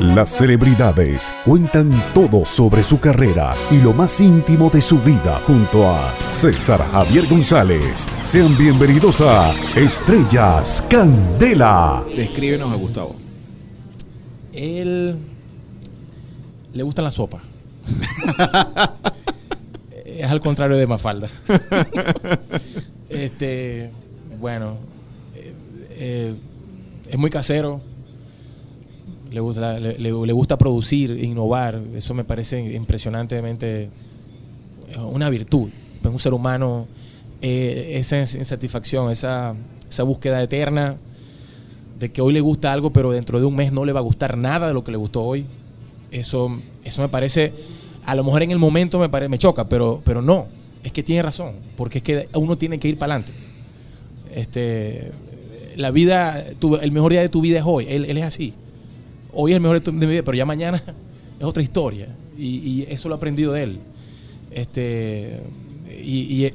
Las celebridades cuentan todo sobre su carrera y lo más íntimo de su vida junto a César Javier González. Sean bienvenidos a Estrellas Candela. Descríbenos a Gustavo. Él le gusta la sopa. es al contrario de Mafalda. este, bueno, eh, eh, es muy casero. Le gusta, le, le- gusta producir, innovar. Eso me parece impresionantemente eh, una virtud. Es un ser humano, eh, esa insatisfacción, esa, búsqueda eterna de que hoy le gusta algo, pero dentro de un mes no le va a gustar nada de lo que le gustó hoy. Eso, eso me parece, a lo mejor en el momento me, pare- me choca, pero, pero no, es que tiene razón, porque es que uno tiene que ir para adelante. Este, la vida, tu- el mejor día de tu vida es hoy, él es así. Hoy es el mejor de mi vida, pero ya mañana es otra historia. Y, y eso lo he aprendido de él. Este, y, y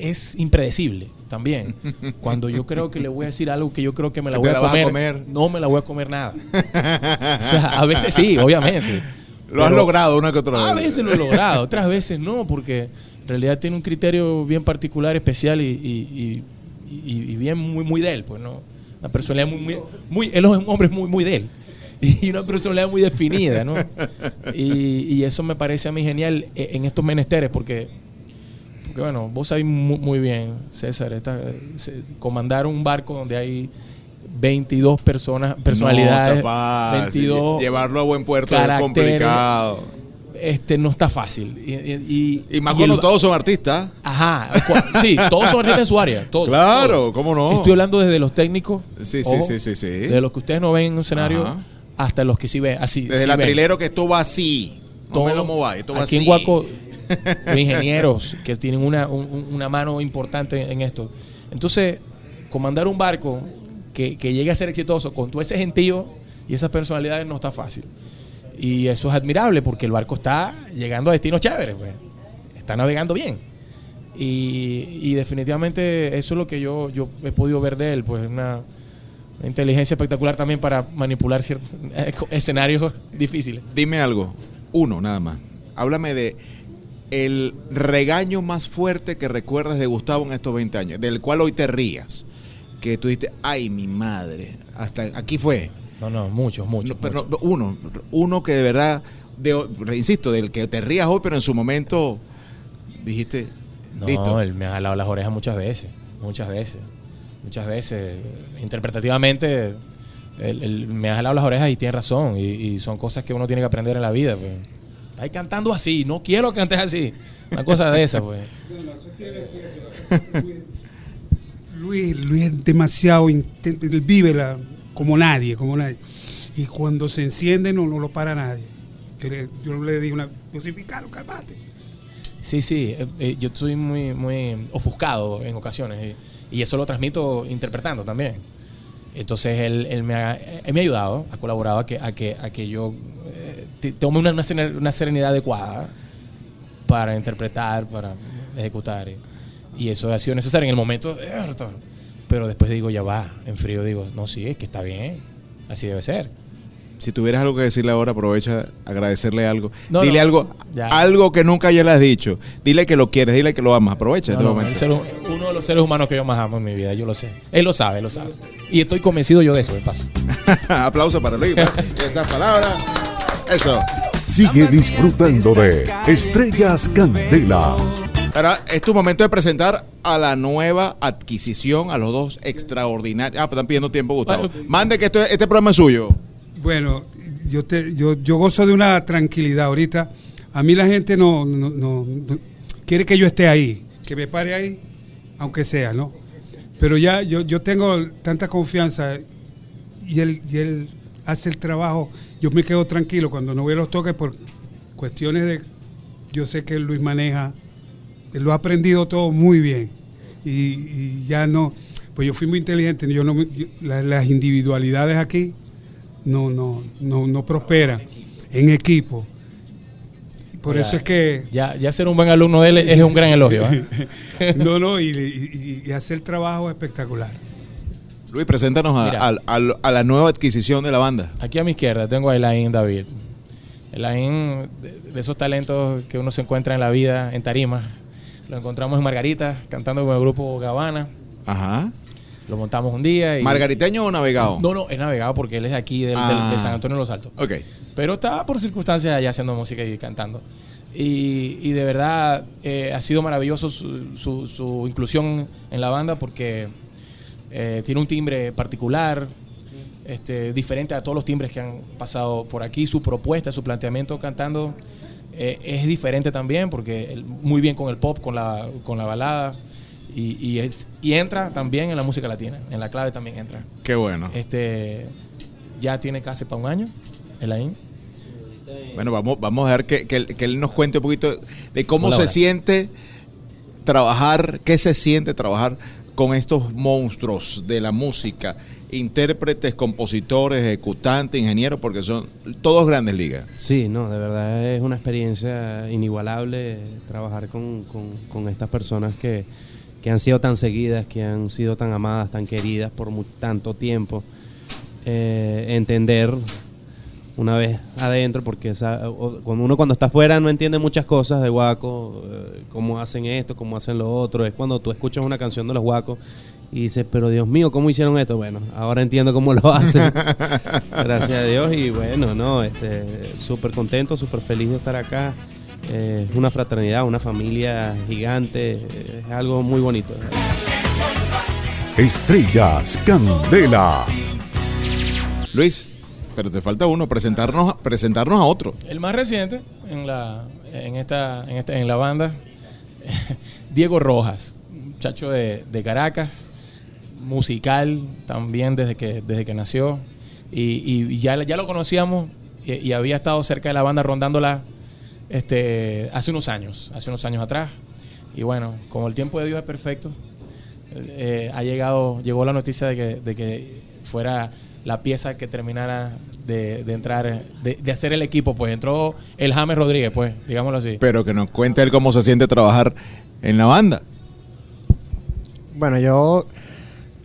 es impredecible también. Cuando yo creo que le voy a decir algo que yo creo que me la voy a, la vas a comer, comer. no me la voy a comer nada. O sea, a veces sí, obviamente. Lo has logrado una que otra A vez. veces lo he logrado, otras veces no, porque en realidad tiene un criterio bien particular, especial y, y- y- y- y bien muy, muy de él, pues no. Una personalidad muy, muy, muy- él es un hombre muy, muy de él. Y una personalidad muy definida, ¿no? Y, y eso me parece a mí genial eh, en estos menesteres, porque, porque bueno, vos sabés muy, muy bien, César, esta- se- comandar un barco donde hay 22 personas, personalidades, No está fácil. 22 Llevarlo a buen puerto es complicado. este no está fácil. Y, y- y- Y más cuando todos son artistas. Ajá, sí, todos son artistas en su área. Todos, Claro, todos. ¿cómo no? Estoy hablando desde los técnicos. Sí, sí, ojo, sí, sí, sí. De los que ustedes no ven en un escenario Ajá. Hasta los que sí ven. Así, Desde sí el ven. atrilero que esto va así. No Todo- me lo mováis, esto va Aquí así. en Guaco, ingenieros que tienen una, un- una mano importante en esto. Entonces, comandar un barco que, que llegue a ser exitoso con todo ese gentío y esas personalidades no está fácil. Y eso es admirable porque el barco está llegando a destinos chéveres, pues. Está navegando bien. Y, y definitivamente eso es lo que yo, yo he podido ver de él, pues una, una inteligencia espectacular también para manipular ciertos escenarios difíciles. Dime algo. Uno, nada más. Háblame de el regaño más fuerte que recuerdas de Gustavo en estos 20 años, del cual hoy te rías. Que tú dijiste, ay, mi madre. Hasta aquí fue. No, no, muchos, muchos. No, pero muchos. no, uno, uno que de verdad, de- insisto, del que te rías hoy, pero en su momento dijiste, No, listo. él me ha jalado las orejas muchas veces, muchas veces, muchas veces. Interpretativamente, él, él me ha jalado las orejas y tiene razón. Y, y son cosas que uno tiene que aprender en la vida. Pues. Estás cantando así, no quiero que cantes así. Una cosa de esa, pues. Luis, Luis es demasiado, él vive la- como nadie, como nadie. Y cuando se enciende no, no lo para nadie. Yo le, yo le digo una, crucificalo, calmate. Sí, sí, eh, eh, yo soy muy, muy ofuscado en ocasiones y, y eso lo transmito interpretando también. Entonces él, él me, ha, me ha ayudado, ha colaborado a que, a que, a que yo eh, tome una, una serenidad- adecuada para interpretar, para ejecutar. Y, eso ha sido necesario en el momento, "Erto". pero después digo, ya va, en frío digo, no, sí, es que está bien, así debe ser. Si tuvieras algo que decirle ahora, aprovecha agradecerle algo. No, dile no, algo, ya. algo que nunca ya le has dicho. Dile que lo quieres, dile que lo amas. Aprovecha No, este no, momento. ser uno de los seres humanos que yo más amo en mi vida, yo lo sé. Él lo sabe, él lo sabe. Y estoy convencido yo de eso, de paso. Aplauso para Luis. pues. Esas palabras. Eso. Sigue disfrutando de Estrellas Candela. Ahora es tu momento de presentar a la nueva adquisición, a los dos extraordinarios. Ah, pero están pidiendo tiempo, Gustavo. Mande que esto- este programa es suyo. Bueno, yo, te, yo, yo gozo de una tranquilidad ahorita. A mí la gente no, no, no- quiere que yo esté ahí, que me pare ahí, aunque sea, ¿no? Pero ya yo, yo tengo tanta confianza y él, y él hace el trabajo. Yo me quedo tranquilo cuando no voy a los toques por cuestiones de... Yo sé que Luis maneja, él lo ha aprendido todo muy bien. Y, ya no... Pues yo fui muy inteligente. Yo no, yo- la- las individualidades aquí no, no, no, no prosperan en equipo. Por eso es que... Ya, ya ser un buen alumno de él es un gran elogio. ¿eh? No, no, y, y- y hace el trabajo espectacular. Luis, preséntanos a, Mira. a- a- a la nueva adquisición de la banda. Aquí a mi izquierda tengo a Elaine David. Elaine, de, de esos talentos que uno se encuentra en la vida, en tarima. Lo encontramos en Margarita, cantando con el grupo Gavana. Ajá. Lo montamos un día y... ¿Margariteño o navegado? No, no, es navegado porque él es de aquí, del, del- Ah. de San Antonio de los Altos. Ok. Pero estaba por circunstancias allá haciendo música y cantando. Y, y de verdad eh, ha sido maravilloso su, su- su inclusión en la banda porque eh, tiene un timbre particular, este, diferente a todos los timbres que han pasado por aquí. Su propuesta, su planteamiento cantando eh, es diferente también porque él- muy bien con el pop, con la, con la balada. Y, y es- y entra también en la música latina, en la clave también entra. Qué bueno. Este ya tiene casi para un año, Elaine. Bueno, vamos, vamos a ver que, que él, que él nos cuente un poquito de cómo Hola, se siente trabajar, qué se siente trabajar con estos monstruos de la música, intérpretes, compositores, ejecutantes, ingenieros, porque son todos grandes ligas. Sí, no, de verdad es una experiencia inigualable trabajar con, con- con estas personas que, que han sido tan seguidas, que han sido tan amadas, tan queridas por tanto tiempo. Eh, entender una vez adentro, porque cuando uno cuando está afuera no entiende muchas cosas de Guaco, eh, cómo hacen esto, cómo hacen lo otro. Es cuando tú escuchas una canción de los Guacos y dices, pero Dios mío, ¿cómo hicieron esto? Bueno, ahora entiendo cómo lo hacen. Gracias a Dios y bueno, no, este, súper contento, súper feliz de estar acá. Eh, Es una fraternidad, una familia gigante, eh, es algo muy bonito. Estrellas Candela. Luis, pero te falta uno, presentarnos, presentarnos a otro. El más reciente en la, en esta, en esta, en la banda, Diego Rojas, muchacho de, de Caracas, musical también desde que, desde que nació. Y, y ya, ya lo conocíamos y, y había estado cerca de la banda rondándola este, hace unos años, hace unos años atrás. Y bueno, como el tiempo de Dios es perfecto, eh, ha llegado, llegó la noticia de que, de que fuera la pieza que terminara de, de entrar, de, de hacer el equipo, pues entró el James Rodríguez, pues, digámoslo así. Pero que nos cuente él cómo se siente trabajar en la banda. Bueno, yo,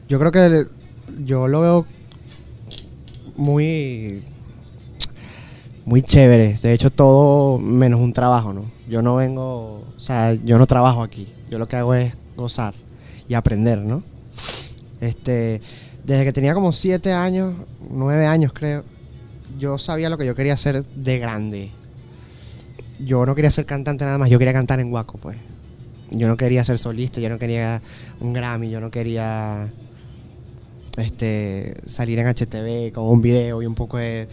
yo creo que yo lo veo muy, muy chévere. De hecho, todo menos un trabajo, ¿no? Yo no vengo, o sea, yo no trabajo aquí. Yo lo que hago es gozar y aprender, ¿no? Este, desde que tenía como siete años, nueve años creo, yo sabía lo que yo quería hacer de grande. Yo no quería ser cantante nada más, yo quería cantar en Guaco, pues. Yo no quería ser solista, yo no quería un Grammy, yo no quería este salir en HTV con un video y un poco de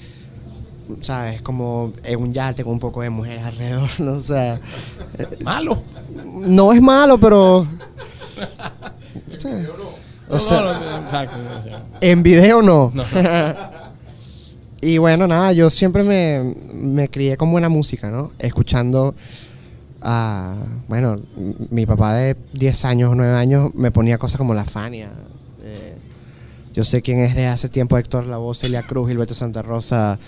sabes como en un yate con un poco de mujeres alrededor no o sea Malo. no es malo pero o sea, o o en video no no. Y bueno, nada, yo siempre me, me crié con buena música, ¿no? Escuchando a, bueno, mi papá de 10 años, 9 años, me ponía cosas como La Fania. eh, yo sé quién es de hace tiempo Héctor Lavoe, Celia Cruz, Gilberto Santa Rosa,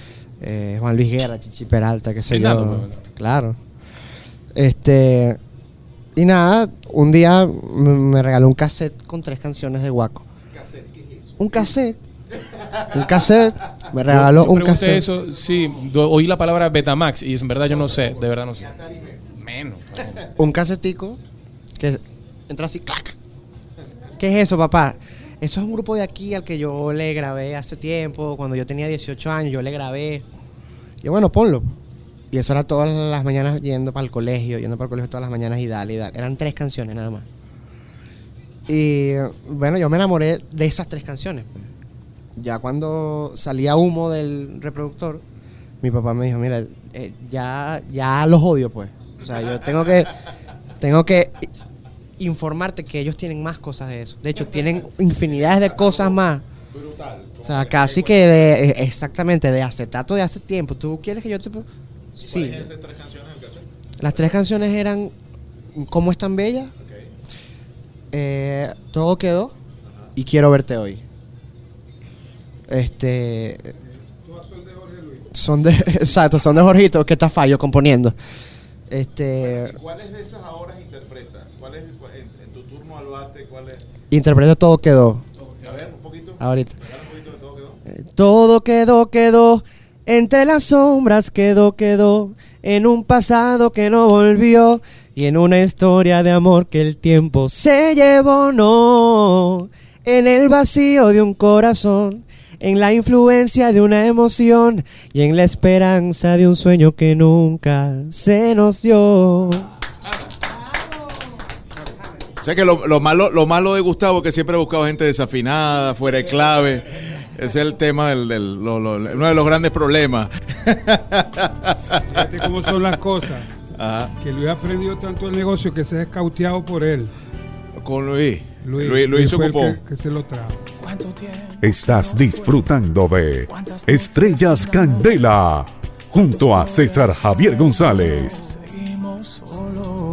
eh, Juan Luis Guerra, Chichi Peralta, qué sé Fernando, yo. pues. Claro. Este, y nada, un día me regaló un cassette con tres canciones de Guaco. Un cassette. Un cassette. Me regaló Yo- yo un cassette. eso, sí, oí la palabra Betamax y en verdad yo no sé, de verdad no sé. Menos. Un casetico que entra así, clac. ¿Qué es eso, papá? Eso es un grupo de aquí al que yo le grabé hace tiempo, cuando yo tenía 18 años, yo le grabé. Y bueno, ponlo. Y eso era todas las mañanas yendo para el colegio, yendo para el colegio todas las mañanas y dale y dale. Eran tres canciones nada más. Y bueno, yo me enamoré de esas tres canciones. Ya cuando salía humo del reproductor, mi papá me dijo, mira, eh, ya, ya los odio pues. O sea, yo tengo que, tengo que informarte que ellos tienen más cosas de eso. De hecho, tienen infinidades de cosas más. O sea, casi que de, eh, exactamente, de acetato de hace tiempo. ¿Tú quieres que yo te... Sí. Las tres canciones eran ¿Cómo es tan bella? Eh, todo quedó y quiero verte hoy. Este. Son de. Exacto, son de Jorgito, que está fallo componiendo. Este. ¿Cuáles de esas ahora interpretas? ¿Cuál es en, en tu turno al bate? ¿Cuál es? Interpreto todo quedó. A ver, un poquito. Ahorita. Eh, Todo quedó, quedó. Entre las sombras quedó, quedó. En un pasado que no volvió. Y en una historia de amor que el tiempo se llevó, no. En el vacío de un corazón. En la influencia de una emoción. Y en la esperanza de un sueño que nunca se nos dio. Sé que lo, lo malo, lo malo de Gustavo es que siempre ha buscado gente desafinada, fuera de clave. Ese es el tema del, del- lo- lo- uno de los grandes problemas. Fíjate cómo son las cosas. Ajá. Que Luis ha aprendido tanto el negocio que se ha escauteado por él. Con Luis. Luis, Luis, Luis fue el ocupó. que, que se lo trajo. Estás disfrutando de Estrellas Candela junto a César Javier González.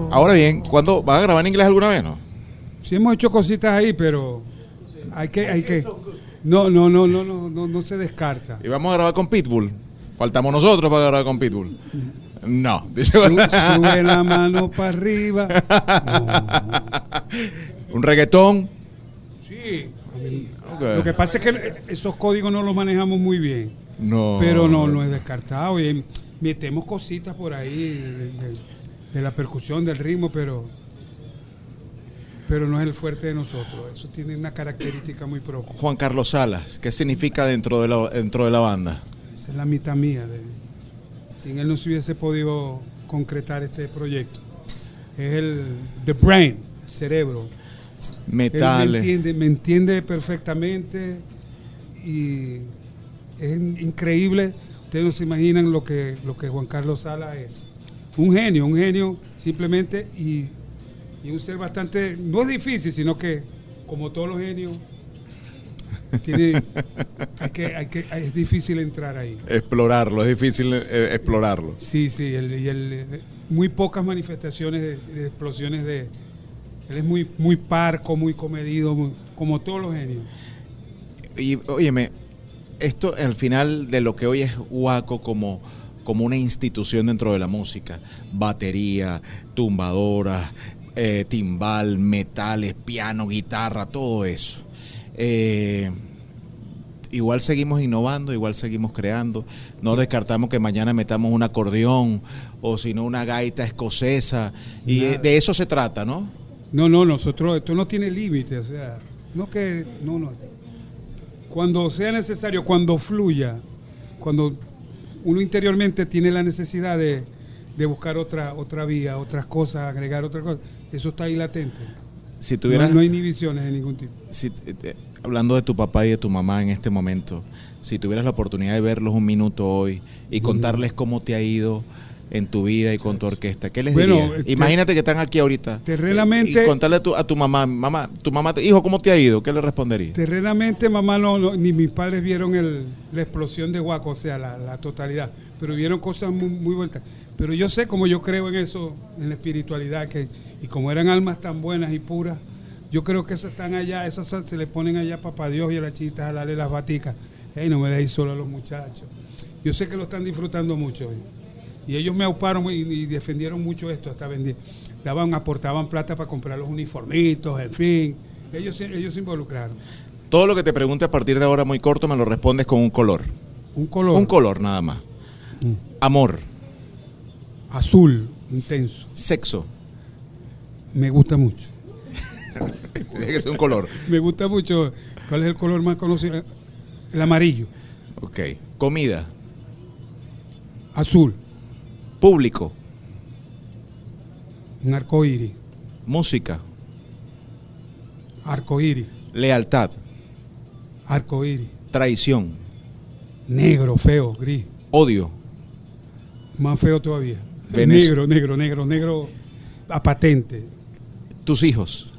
Ahora bien, ¿cuándo van a grabar en inglés alguna vez, no? Sí hemos hecho cositas ahí, pero hay que, hay que. No, no, no, no, no, no, no se descarta. Y vamos a grabar con Pitbull. Faltamos nosotros para grabar con Pitbull. No. Sube la mano para arriba. Un reggaetón. Sí. Lo que pasa es que esos códigos no los manejamos muy bien. No. Pero no, no es descartado. Y metemos cositas por ahí de, de- de la percusión, del ritmo, pero pero no es el fuerte de nosotros. Eso tiene una característica muy propia. Juan Carlos Salas, ¿qué significa dentro de la, dentro de la banda? Esa es la mitad mía. de- sin él no se hubiese podido concretar este proyecto. Es el the brain, el cerebro. Él me Metales. entiende, me entiende perfectamente y es in- increíble. Ustedes no se imaginan lo que, lo que Juan Carlos Sala es. Un genio, un genio simplemente y, y un ser bastante, no es difícil, sino que como todos los genios, tiene, hay que, hay que, es difícil entrar ahí. Explorarlo, es difícil eh, explorarlo. Sí, sí, el- y el- eh, muy pocas manifestaciones de, de explosiones de... Él es muy, muy parco, muy comedido, muy- como todos los genios. Y óyeme, esto al final de lo que hoy es Huaco como, como una institución dentro de la música, batería, tumbadora, eh, timbal, metales, piano, guitarra, todo eso. Eh, igual seguimos innovando, igual seguimos creando. No descartamos que mañana metamos un acordeón o si no una gaita escocesa. Y Nada. de eso se trata, ¿no? No, no, nosotros, esto no tiene límite, o sea, no que, no, no. Cuando sea necesario, cuando fluya, cuando uno interiormente tiene la necesidad de, de buscar otra, otra vía, otras cosas, agregar otras cosas, eso está ahí latente. Si No, tuvieras... no hay inhibiciones de ningún tipo. si, eh, eh, hablando de tu papá y de tu mamá en este momento, si tuvieras la oportunidad de verlos un minuto hoy y contarles cómo te ha ido en tu vida y con tu orquesta, ¿qué les Bueno, dirías? eh, te- Imagínate que están aquí ahorita. terrenamente- eh, Y contarle a tu, a tu mamá, mamá, tu mamá, hijo, ¿cómo te ha ido? ¿Qué le responderías? Terrenamente, mamá, no, no, ni mis padres vieron el- la explosión de Guaco, o sea, la, la totalidad, pero vieron cosas muy, muy vueltas. Pero yo sé, como yo creo en eso, en la espiritualidad, que y como eran almas tan buenas y puras, yo creo que esas están allá, esas se- le ponen allá a papá Dios y a las chitas a darle las baticas. Ey, no me deis solo a los muchachos. Yo sé que lo están disfrutando mucho. hoy. Y ellos me auparon y, y defendieron mucho esto, hasta vendían. Daban, aportaban plata para comprar los uniformitos, en fin. Ellos, se- ellos se involucraron. Todo lo que te pregunte a partir de ahora muy corto me lo respondes con un color. Un color Un color nada más. Amor, azul, intenso. sexo, Me gusta mucho. tiene que ser un color. Me gusta mucho. ¿Cuál es el color más conocido? El amarillo. Ok. Comida, Azul. Público, Un arco iris. música, Arco iris. lealtad, Arco iris. traición, Negro, feo, gris. odio, Más feo todavía. Venez- Negro, negro, negro, negro. A patente. tus hijos,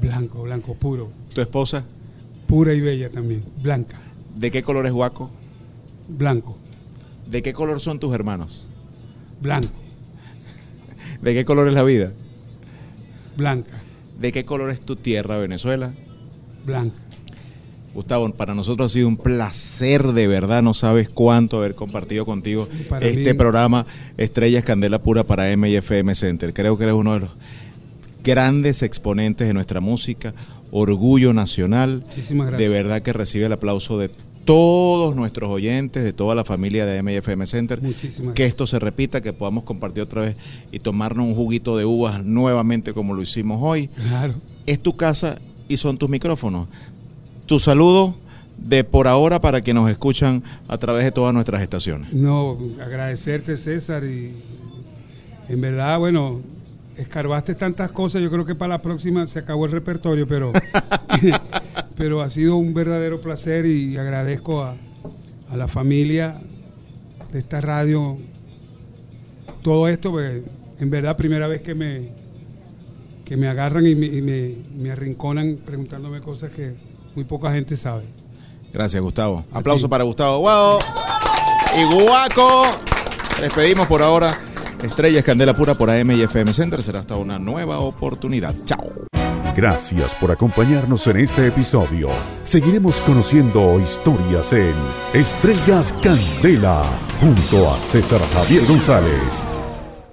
Blanco, blanco, puro. tu esposa, Pura y bella también. Blanca. ¿de qué color es Guaco? Blanco. ¿De qué color son tus hermanos? Blanco. ¿De qué color es la vida? Blanca. ¿De qué color es tu tierra, Venezuela? Blanca. Gustavo, para nosotros ha sido un placer de verdad, no sabes cuánto haber compartido contigo Para este mí- programa Estrellas Candela Pura para M y FM Center. Creo que eres uno de los grandes exponentes de nuestra música, orgullo nacional. Muchísimas De gracias. verdad que recibe el aplauso de todos nuestros oyentes, de toda la familia de MFM Center. Muchísimas que esto se repita, que podamos compartir otra vez y tomarnos un juguito de uvas nuevamente como lo hicimos hoy. Claro. Es tu casa y son tus micrófonos. Tu saludo de por ahora para que nos escuchan a través de todas nuestras estaciones. No, agradecerte César y en verdad, bueno, escarbaste tantas cosas, yo creo que para la próxima se acabó el repertorio, pero, pero ha sido un verdadero placer y agradezco a, a la familia de esta radio todo esto, pues, en verdad primera vez que me, que me agarran y me, y me- me arrinconan preguntándome cosas que muy poca gente sabe. Gracias, Gustavo. Aplauso para Gustavo Guau. Y Guaco. Despedimos por ahora. Estrellas Candela Pura por AM y FM Center. Será hasta una nueva oportunidad. Chao. Gracias por acompañarnos en este episodio. Seguiremos conociendo historias en Estrellas Candela junto a César Javier González.